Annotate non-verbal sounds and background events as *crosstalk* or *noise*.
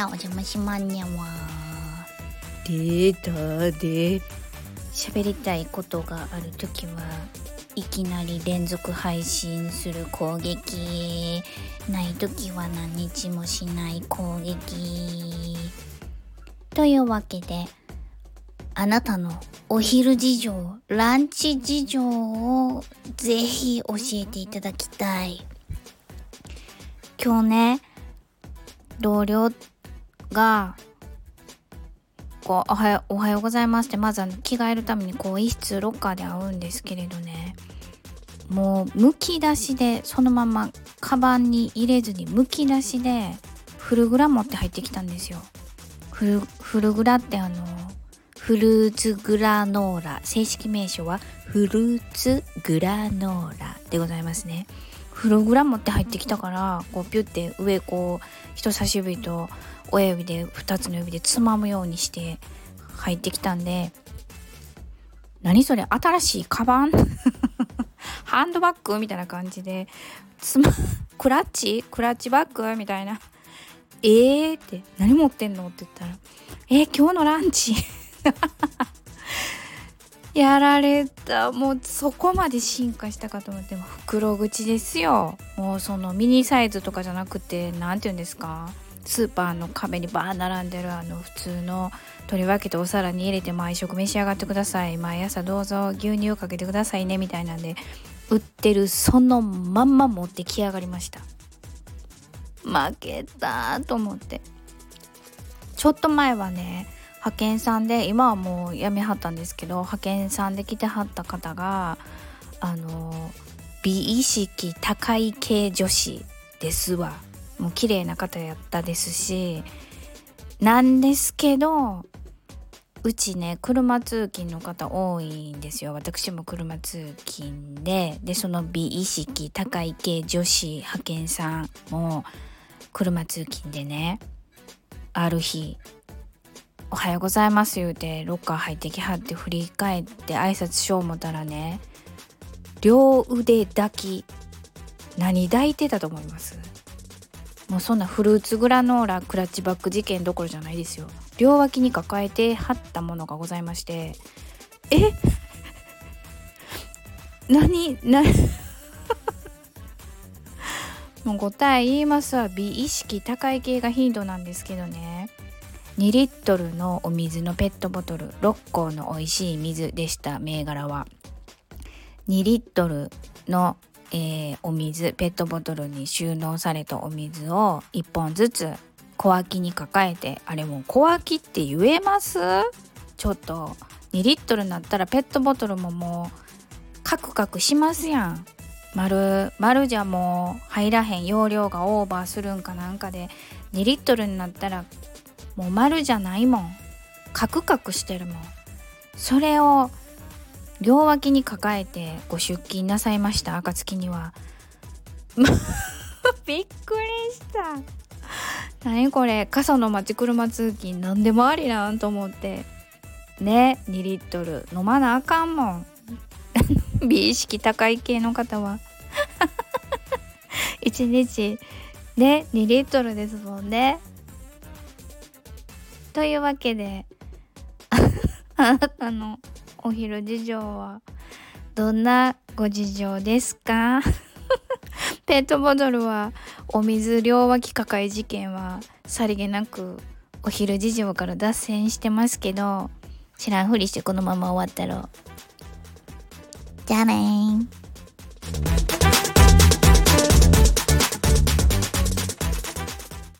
たお邪魔しまんにゃわ。出たで喋りたいことがある時はいきなり連続配信する攻撃。ない時は何日もしない攻撃。というわけであなたのお昼事情ランチ事情をぜひ教えていただきたい。今日ね同僚がこうおはようおはようございますってまずあの着替えるために更衣室ロッカーで会うんですけれどね。もうむき出しでそのままカバンに入れずにむき出しでフルグラ持って入ってきたんですよ。フルフルグラってあのフルーツグラノーラ。正式名称はフルーツグラノーラでございますね。フルグラ持って入ってきたからこうピュって上こう人差し指と親指で2つの指でつまむようにして入ってきたんで何それ新しいカバン？*laughs* ハンドバッグ？みたいな感じでつまクラッチ？クラッチバッグ？みたいな。えーって何持ってんの？って言ったらえー、今日のランチ。やられた。もうそこまで進化したかと思っても袋口ですよ。もうそのミニサイズとかじゃなくて何て言うんですか？スーパーの壁にバー並んでるあの普通の取り分けてお皿に入れて毎食召し上がってください。毎朝どうぞ牛乳をかけてくださいねみたいなんで売ってるそのまんま持ってきやがりました。負けたと思って。ちょっと前はね派遣さんで今はもう辞めはったんですけど派遣さんで来てはった方があの美意識高い系女子ですわ。もう綺麗な方やったですしなんですけどうちね車通勤の方多いんですよ。私も車通勤ででその美意識高い系女子派遣さんも車通勤でねある日「おはようございます」言うてロッカー入ってきはって振り返って挨拶しよう思ったらね両腕抱き何抱いてたと思います？もうそんなフルーツグラノーラクラッチバッグ事件どころじゃないですよ。両脇に抱えて貼ったものがございましてえ？*laughs* 何何 *laughs* もう答え言いますわ。美意識高い系が頻度なんですけどね。2リットルのお水のペットボトル6個の美味しい水でした銘柄は。2リットルのえー、お水ペットボトルに収納されたお水を1本ずつ小脇に抱えてあれもう小脇って言えます？ちょっと2リットルになったらペットボトルももうカクカクしますやん。丸丸じゃもう入らへん容量がオーバーするんかなんかで2リットルになったらもう丸じゃないもん。カクカクしてるもん。それを両脇に抱えてご出勤なさいました暁には。*laughs* びっくりした。何これ。傘の街車通勤何でもありなんと思って。ね2リットル。飲まなあかんもん。*laughs* 美意識高い系の方は。*laughs* 1日。ね2リットルですもんね。というわけであなたのお昼事情はどんなご事情ですか？*laughs* ペットボトルはお水両脇抱え事件はさりげなくお昼事情から脱線してますけど知らんふりしてこのまま終わったろじゃあねー。